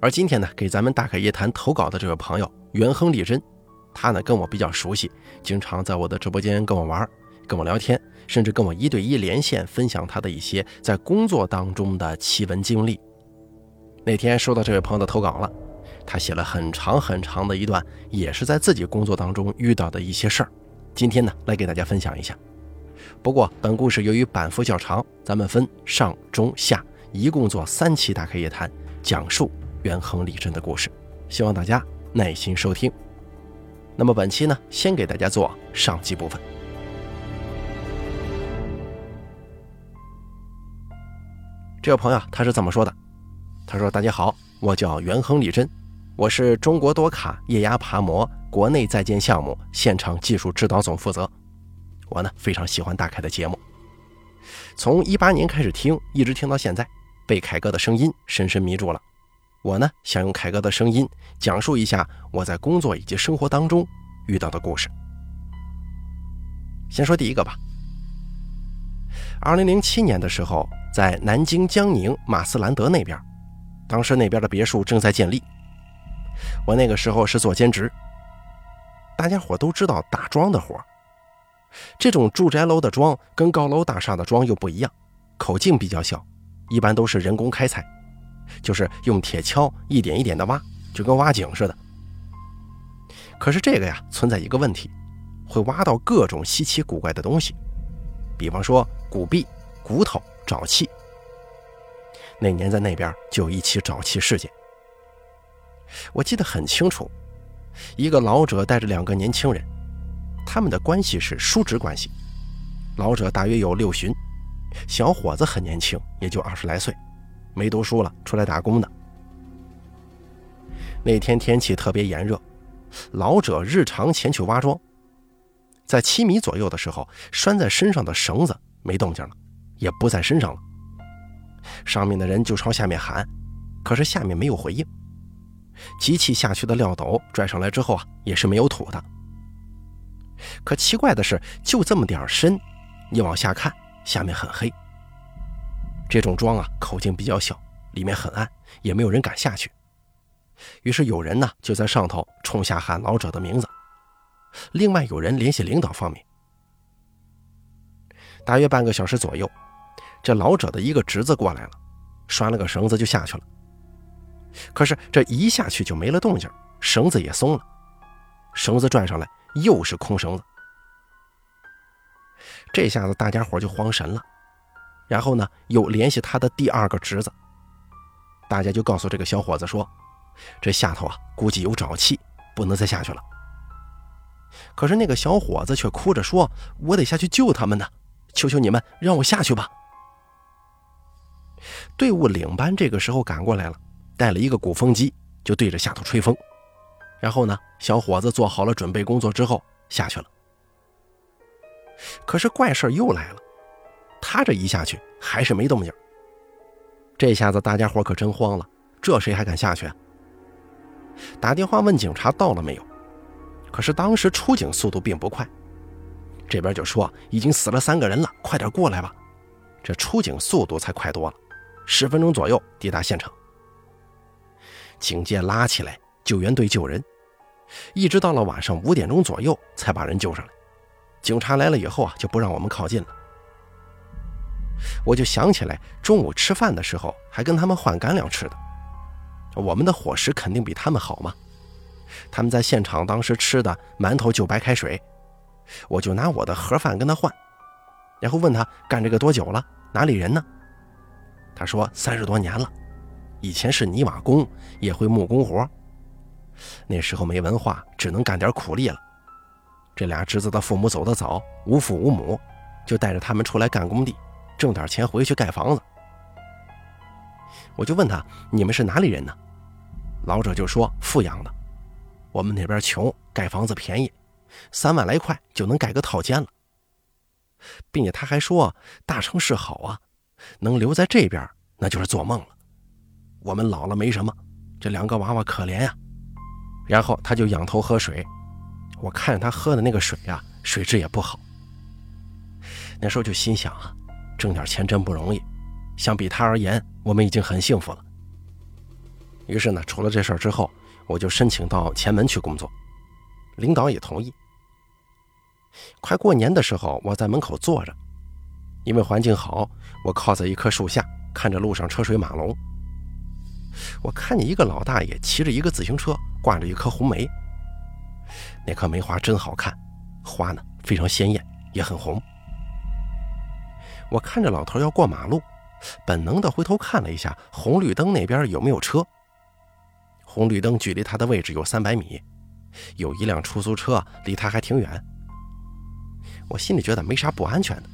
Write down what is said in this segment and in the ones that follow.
而今天呢，给咱们大凯夜谈投稿的这位朋友袁亨利珍，他呢跟我比较熟悉，经常在我的直播间跟我玩、跟我聊天，甚至跟我一对一连线分享他的一些在工作当中的奇闻经历。那天收到这位朋友的投稿了。他写了很长很长的一段，也是在自己工作当中遇到的一些事儿。今天呢，来给大家分享一下。不过，本故事由于版幅较长，咱们分上、中、下，一共做三期大开夜谈，讲述元亨利贞的故事。希望大家耐心收听。那么本期呢，先给大家做上集部分。这位朋友他是怎么说的？他说：“大家好，我叫元亨利贞。”我是中国多卡液压爬模国内在建项目现场技术指导总负责。我呢非常喜欢大凯的节目，从一八年开始听，一直听到现在，被凯哥的声音深深迷住了。我呢想用凯哥的声音讲述一下我在工作以及生活当中遇到的故事。先说第一个吧。二零零七年的时候，在南京江宁马斯兰德那边，当时那边的别墅正在建立。我那个时候是做兼职，大家伙都知道打桩的活这种住宅楼的桩跟高楼大厦的桩又不一样，口径比较小，一般都是人工开采，就是用铁锹一点一点的挖，就跟挖井似的。可是这个呀，存在一个问题，会挖到各种稀奇古怪的东西，比方说古币、骨头、沼气。那年在那边就有一起沼气事件。我记得很清楚，一个老者带着两个年轻人，他们的关系是叔侄关系。老者大约有六旬，小伙子很年轻，也就二十来岁，没读书了，出来打工的。那天天气特别炎热，老者日常前去挖桩，在七米左右的时候，拴在身上的绳子没动静了，也不在身上了。上面的人就朝下面喊，可是下面没有回应。机器下去的料斗拽上来之后啊，也是没有土的。可奇怪的是，就这么点深，你往下看，下面很黑。这种桩啊，口径比较小，里面很暗，也没有人敢下去。于是有人呢就在上头冲下喊老者的名字，另外有人联系领导方面。大约半个小时左右，这老者的一个侄子过来了，拴了个绳子就下去了。可是这一下去就没了动静，绳子也松了，绳子拽上来又是空绳子。这下子大家伙就慌神了，然后呢又联系他的第二个侄子，大家就告诉这个小伙子说：“这下头啊估计有沼气，不能再下去了。”可是那个小伙子却哭着说：“我得下去救他们呢，求求你们让我下去吧。”队伍领班这个时候赶过来了。带了一个鼓风机，就对着下头吹风。然后呢，小伙子做好了准备工作之后下去了。可是怪事又来了，他这一下去还是没动静。这下子大家伙可真慌了，这谁还敢下去啊？打电话问警察到了没有？可是当时出警速度并不快，这边就说已经死了三个人了，快点过来吧。这出警速度才快多了，十分钟左右抵达现场。警戒拉起来，救援队救人，一直到了晚上五点钟左右才把人救上来。警察来了以后啊，就不让我们靠近了。我就想起来，中午吃饭的时候还跟他们换干粮吃的，我们的伙食肯定比他们好嘛。他们在现场当时吃的馒头就白开水，我就拿我的盒饭跟他换，然后问他干这个多久了，哪里人呢？他说三十多年了。以前是泥瓦工，也会木工活。那时候没文化，只能干点苦力了。这俩侄子的父母走得早，无父无母，就带着他们出来干工地，挣点钱回去盖房子。我就问他：“你们是哪里人呢？老者就说富阳的，我们那边穷，盖房子便宜，三万来块就能盖个套间了，并且他还说大城市好啊，能留在这边那就是做梦了。我们老了没什么，这两个娃娃可怜呀。然后他就仰头喝水，我看着他喝的那个水呀，水质也不好。那时候就心想啊，挣点钱真不容易，相比他而言，我们已经很幸福了。于是呢，出了这事儿之后，我就申请到前门去工作，领导也同意。快过年的时候，我在门口坐着，因为环境好，我靠在一棵树下，看着路上车水马龙。我看见一个老大爷骑着一个自行车，挂着一颗红梅。那颗梅花真好看，花呢非常鲜艳，也很红。我看着老头要过马路，本能的回头看了一下红绿灯那边有没有车。红绿灯距离他的位置有三百米，有一辆出租车离他还挺远。我心里觉得没啥不安全的，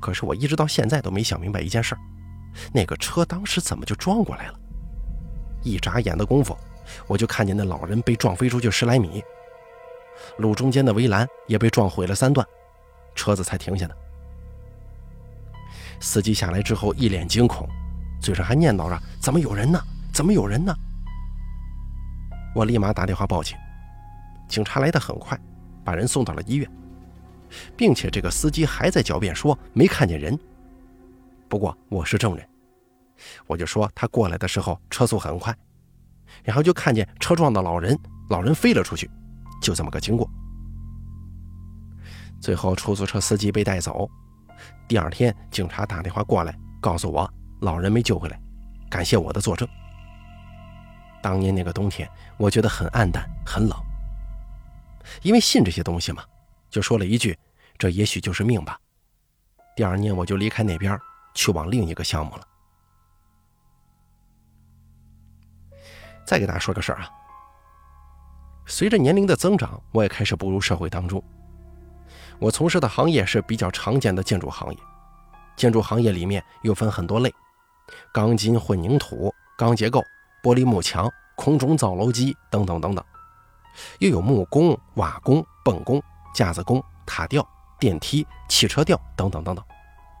可是我一直到现在都没想明白一件事。那个车当时怎么就撞过来了？一眨眼的功夫，我就看见那老人被撞飞出去十来米，路中间的围栏也被撞毁了三段，车子才停下的。司机下来之后一脸惊恐，嘴上还念叨着：“怎么有人呢？怎么有人呢？”我立马打电话报警，警察来的很快，把人送到了医院，并且这个司机还在狡辩说没看见人。不过我是证人，我就说他过来的时候车速很快，然后就看见车撞到老人，老人飞了出去，就这么个经过。最后出租车司机被带走，第二天警察打电话过来告诉我老人没救回来，感谢我的作证。当年那个冬天，我觉得很暗淡，很冷，因为信这些东西嘛，就说了一句：“这也许就是命吧。”第二年我就离开那边。去往另一个项目了。再给大家说个事儿啊，随着年龄的增长，我也开始步入社会当中。我从事的行业是比较常见的建筑行业，建筑行业里面又分很多类：钢筋混凝土、钢结构、玻璃幕墙、空中造楼机等等等等，又有木工、瓦工、泵工、架子工、塔吊、电梯、汽车吊等等等等。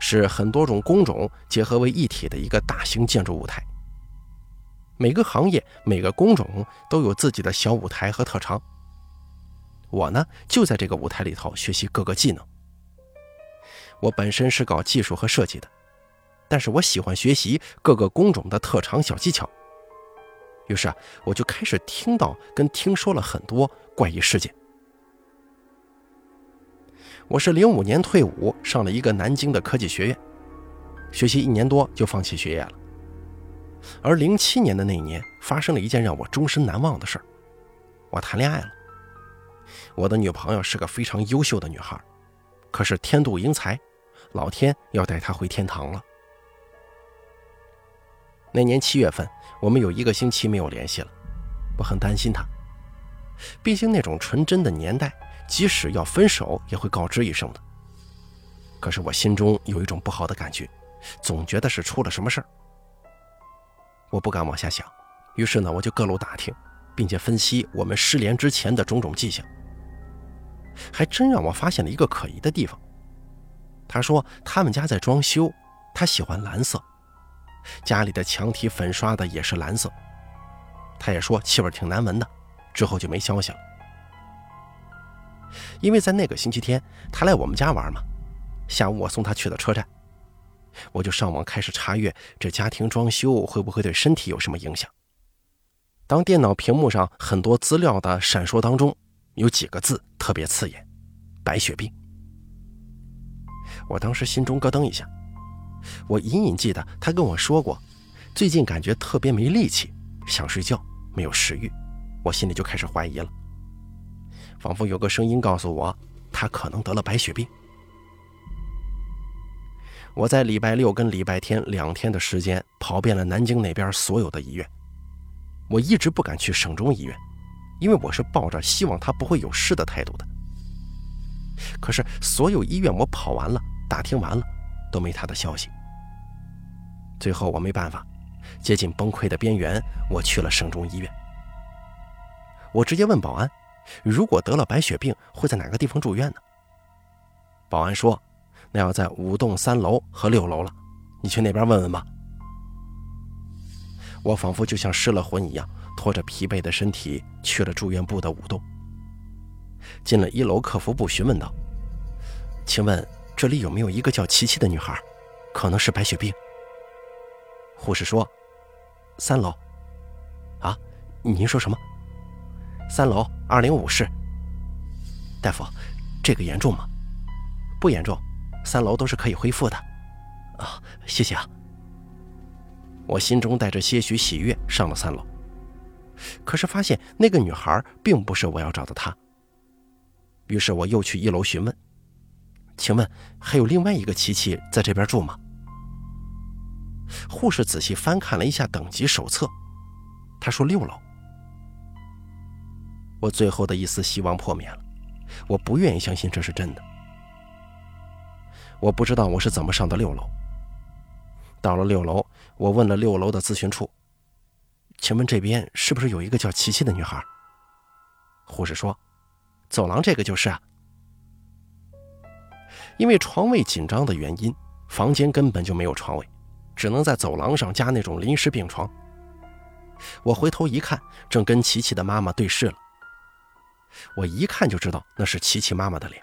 是很多种工种结合为一体的一个大型建筑舞台。每个行业、每个工种都有自己的小舞台和特长。我呢，就在这个舞台里头学习各个技能。我本身是搞技术和设计的，但是我喜欢学习各个工种的特长小技巧。于是啊，我就开始听到跟听说了很多怪异事件。我是零五年退伍，上了一个南京的科技学院，学习一年多就放弃学业了。而零七年的那一年，发生了一件让我终身难忘的事儿，我谈恋爱了。我的女朋友是个非常优秀的女孩，可是天妒英才，老天要带她回天堂了。那年七月份，我们有一个星期没有联系了，我很担心她，毕竟那种纯真的年代。即使要分手，也会告知一声的。可是我心中有一种不好的感觉，总觉得是出了什么事儿。我不敢往下想，于是呢，我就各路打听，并且分析我们失联之前的种种迹象。还真让我发现了一个可疑的地方。他说他们家在装修，他喜欢蓝色，家里的墙体粉刷的也是蓝色。他也说气味挺难闻的，之后就没消息了。因为在那个星期天，他来我们家玩嘛，下午我送他去了车站，我就上网开始查阅这家庭装修会不会对身体有什么影响。当电脑屏幕上很多资料的闪烁当中，有几个字特别刺眼：白血病。我当时心中咯噔一下，我隐隐记得他跟我说过，最近感觉特别没力气，想睡觉，没有食欲，我心里就开始怀疑了。仿佛有个声音告诉我，他可能得了白血病。我在礼拜六跟礼拜天两天的时间跑遍了南京那边所有的医院，我一直不敢去省中医院，因为我是抱着希望他不会有事的态度的。可是所有医院我跑完了，打听完了，都没他的消息。最后我没办法，接近崩溃的边缘，我去了省中医院。我直接问保安：“如果得了白血病，会在哪个地方住院呢？”保安说：“那要在五栋三楼和六楼了，你去那边问问吧。”我仿佛就像失了魂一样，拖着疲惫的身体去了住院部的五栋。进了一楼客服部，询问道：“请问这里有没有一个叫琪琪的女孩？可能是白血病。”护士说：“三楼。”啊，您说什么？三楼二零五室。大夫，这个严重吗？不严重，三楼都是可以恢复的。啊，谢谢啊。我心中带着些许喜悦上了三楼，可是发现那个女孩并不是我要找的她。于是我又去一楼询问：“请问还有另外一个琪琪在这边住吗？”护士仔细翻看了一下等级手册，她说：“六楼。”我最后的一丝希望破灭了，我不愿意相信这是真的。我不知道我是怎么上的六楼。到了六楼，我问了六楼的咨询处：“请问这边是不是有一个叫琪琪的女孩？”护士说：“走廊这个就是啊。”因为床位紧张的原因，房间根本就没有床位，只能在走廊上加那种临时病床。我回头一看，正跟琪琪的妈妈对视了。我一看就知道那是琪琪妈妈的脸，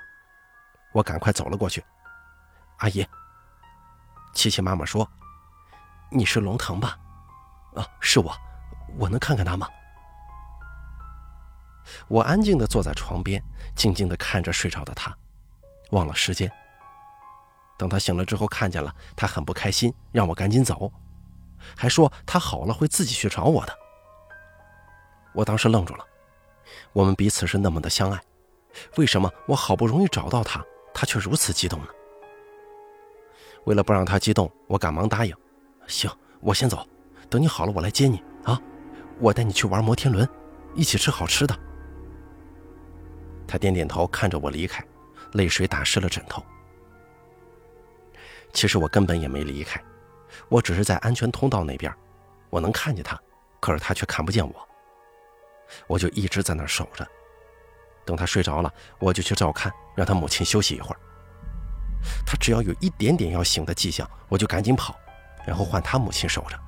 我赶快走了过去。阿姨，琪琪妈妈说：“你是龙腾吧？”“啊，是我，我能看看他吗？”我安静地坐在床边，静静地看着睡着的他，忘了时间。等他醒了之后，看见了他，很不开心，让我赶紧走，还说他好了会自己去找我的。我当时愣住了。我们彼此是那么的相爱，为什么我好不容易找到他，他却如此激动呢？为了不让他激动，我赶忙答应：“行，我先走，等你好了我来接你啊，我带你去玩摩天轮，一起吃好吃的。”他点点头，看着我离开，泪水打湿了枕头。其实我根本也没离开，我只是在安全通道那边，我能看见他，可是他却看不见我。我就一直在那儿守着，等他睡着了，我就去照看，让他母亲休息一会儿。他只要有一点点要醒的迹象，我就赶紧跑，然后换他母亲守着。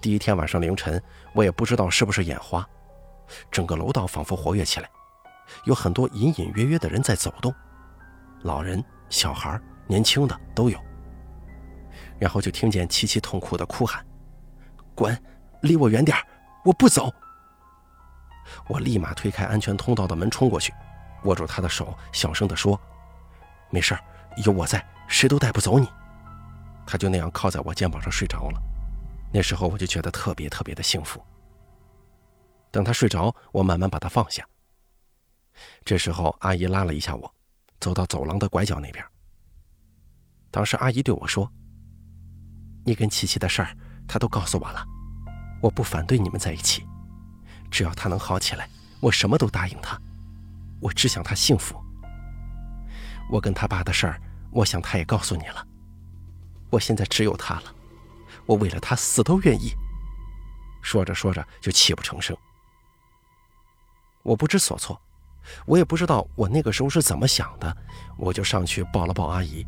第一天晚上凌晨，我也不知道是不是眼花，整个楼道仿佛活跃起来，有很多隐隐约约的人在走动，老人、小孩、年轻的都有。然后就听见琪琪痛苦的哭喊：“滚！”离我远点我不走。我立马推开安全通道的门，冲过去，握住他的手，小声地说：“没事有我在，谁都带不走你。”他就那样靠在我肩膀上睡着了。那时候我就觉得特别特别的幸福。等他睡着，我慢慢把他放下。这时候，阿姨拉了一下我，走到走廊的拐角那边。当时阿姨对我说：“你跟琪琪的事儿，她都告诉我了。”我不反对你们在一起，只要他能好起来，我什么都答应他。我只想他幸福。我跟他爸的事儿，我想他也告诉你了。我现在只有他了，我为了他死都愿意。说着说着就泣不成声。我不知所措，我也不知道我那个时候是怎么想的，我就上去抱了抱阿姨。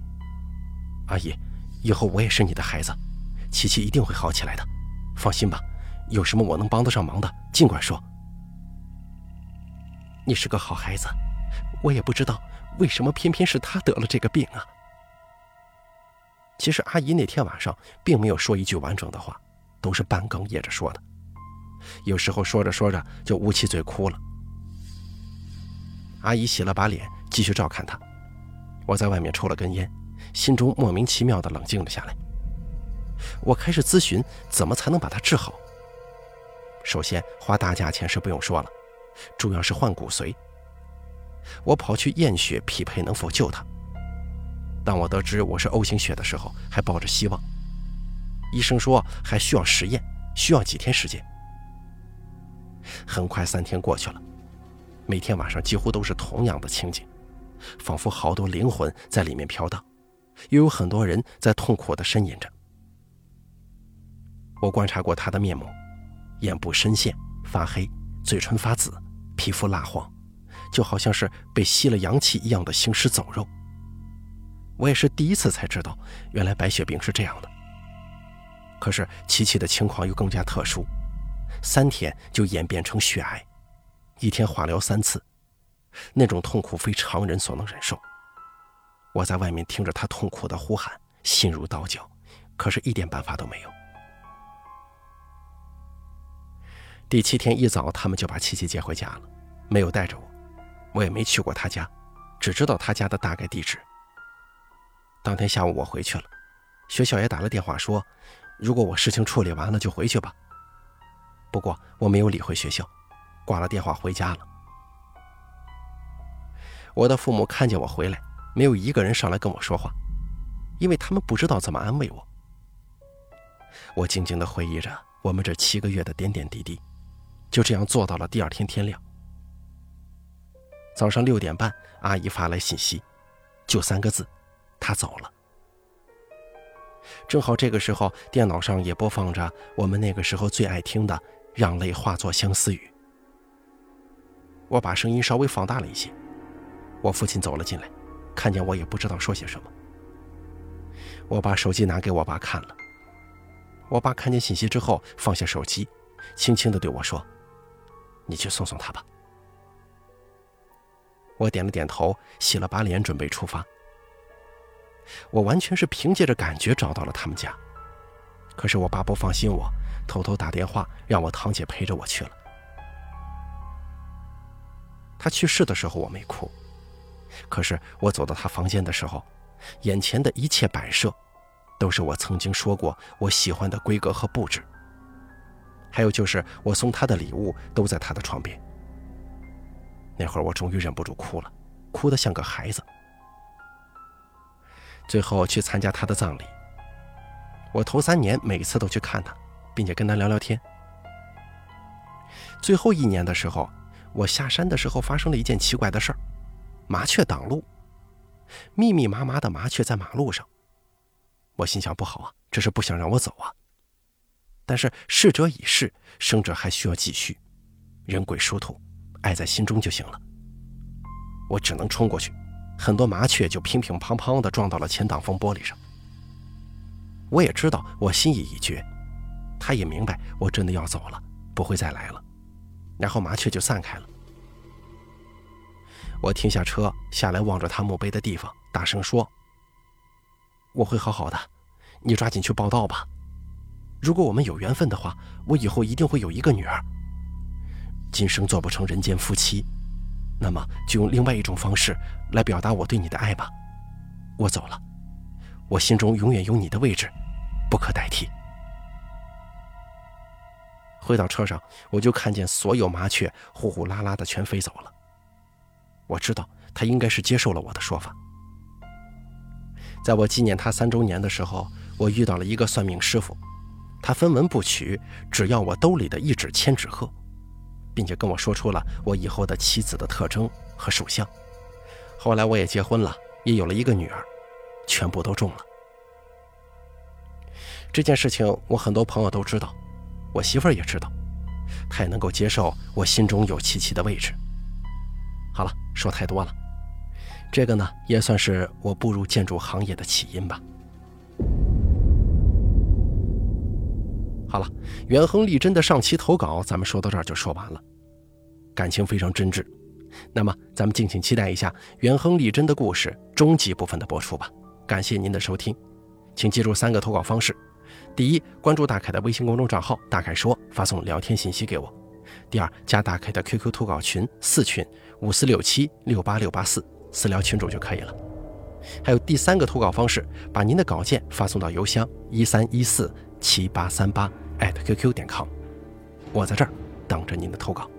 阿姨，以后我也是你的孩子，琪琪一定会好起来的，放心吧。有什么我能帮得上忙的，尽管说。你是个好孩子，我也不知道为什么偏偏是他得了这个病啊。其实阿姨那天晚上并没有说一句完整的话，都是半哽咽着说的，有时候说着说着就捂起嘴哭了。阿姨洗了把脸，继续照看他。我在外面抽了根烟，心中莫名其妙的冷静了下来。我开始咨询怎么才能把他治好。首先花大价钱是不用说了，主要是换骨髓。我跑去验血，匹配能否救他。当我得知我是 O 型血的时候，还抱着希望。医生说还需要实验，需要几天时间。很快三天过去了，每天晚上几乎都是同样的情景，仿佛好多灵魂在里面飘荡，又有很多人在痛苦地呻吟着。我观察过他的面目，眼部深陷、发黑，嘴唇发紫，皮肤蜡黄，就好像是被吸了阳气一样的行尸走肉。我也是第一次才知道，原来白血病是这样的。可是琪琪的情况又更加特殊，三天就演变成血癌，一天化疗三次，那种痛苦非常人所能忍受。我在外面听着他痛苦的呼喊，心如刀绞，可是一点办法都没有。第七天一早，他们就把琪琪接回家了，没有带着我，我也没去过他家，只知道他家的大概地址。当天下午我回去了，学校也打了电话说，如果我事情处理完了就回去吧。不过我没有理会学校，挂了电话回家了。我的父母看见我回来，没有一个人上来跟我说话，因为他们不知道怎么安慰我。我静静地回忆着我们这七个月的点点滴滴。就这样做到了第二天天亮。早上六点半，阿姨发来信息，就三个字：“他走了。”正好这个时候，电脑上也播放着我们那个时候最爱听的《让泪化作相思雨》。我把声音稍微放大了一些。我父亲走了进来，看见我也不知道说些什么。我把手机拿给我爸看了。我爸看见信息之后，放下手机，轻轻地对我说。你去送送他吧。我点了点头，洗了把脸，准备出发。我完全是凭借着感觉找到了他们家，可是我爸不放心我，偷偷打电话让我堂姐陪着我去了。他去世的时候我没哭，可是我走到他房间的时候，眼前的一切摆设，都是我曾经说过我喜欢的规格和布置。还有就是，我送他的礼物都在他的床边。那会儿我终于忍不住哭了，哭得像个孩子。最后去参加他的葬礼，我头三年每次都去看他，并且跟他聊聊天。最后一年的时候，我下山的时候发生了一件奇怪的事儿：麻雀挡路，密密麻麻的麻雀在马路上。我心想不好啊，这是不想让我走啊。但是逝者已逝，生者还需要继续，人鬼殊途，爱在心中就行了。我只能冲过去，很多麻雀就乒乒乓乓地撞到了前挡风玻璃上。我也知道我心意已决，他也明白我真的要走了，不会再来了。然后麻雀就散开了。我停下车下来，望着他墓碑的地方，大声说：“我会好好的，你抓紧去报道吧。”如果我们有缘分的话，我以后一定会有一个女儿。今生做不成人间夫妻，那么就用另外一种方式来表达我对你的爱吧。我走了，我心中永远有你的位置，不可代替。回到车上，我就看见所有麻雀呼呼啦啦的全飞走了。我知道他应该是接受了我的说法。在我纪念他三周年的时候，我遇到了一个算命师傅。他分文不取，只要我兜里的一纸千纸鹤，并且跟我说出了我以后的妻子的特征和属相。后来我也结婚了，也有了一个女儿，全部都中了。这件事情我很多朋友都知道，我媳妇儿也知道，她也能够接受我心中有琪琪的位置。好了，说太多了，这个呢也算是我步入建筑行业的起因吧。好了，元亨利贞的上期投稿，咱们说到这儿就说完了，感情非常真挚。那么，咱们敬请期待一下元亨利贞的故事终极部分的播出吧。感谢您的收听，请记住三个投稿方式：第一，关注大凯的微信公众账号“大凯说”，发送聊天信息给我；第二，加大凯的 QQ 投稿群四群五四六七六八六八四，私聊群主就可以了。还有第三个投稿方式，把您的稿件发送到邮箱一三一四七八三八。艾特 @QQ 点 com，我在这儿等着您的投稿。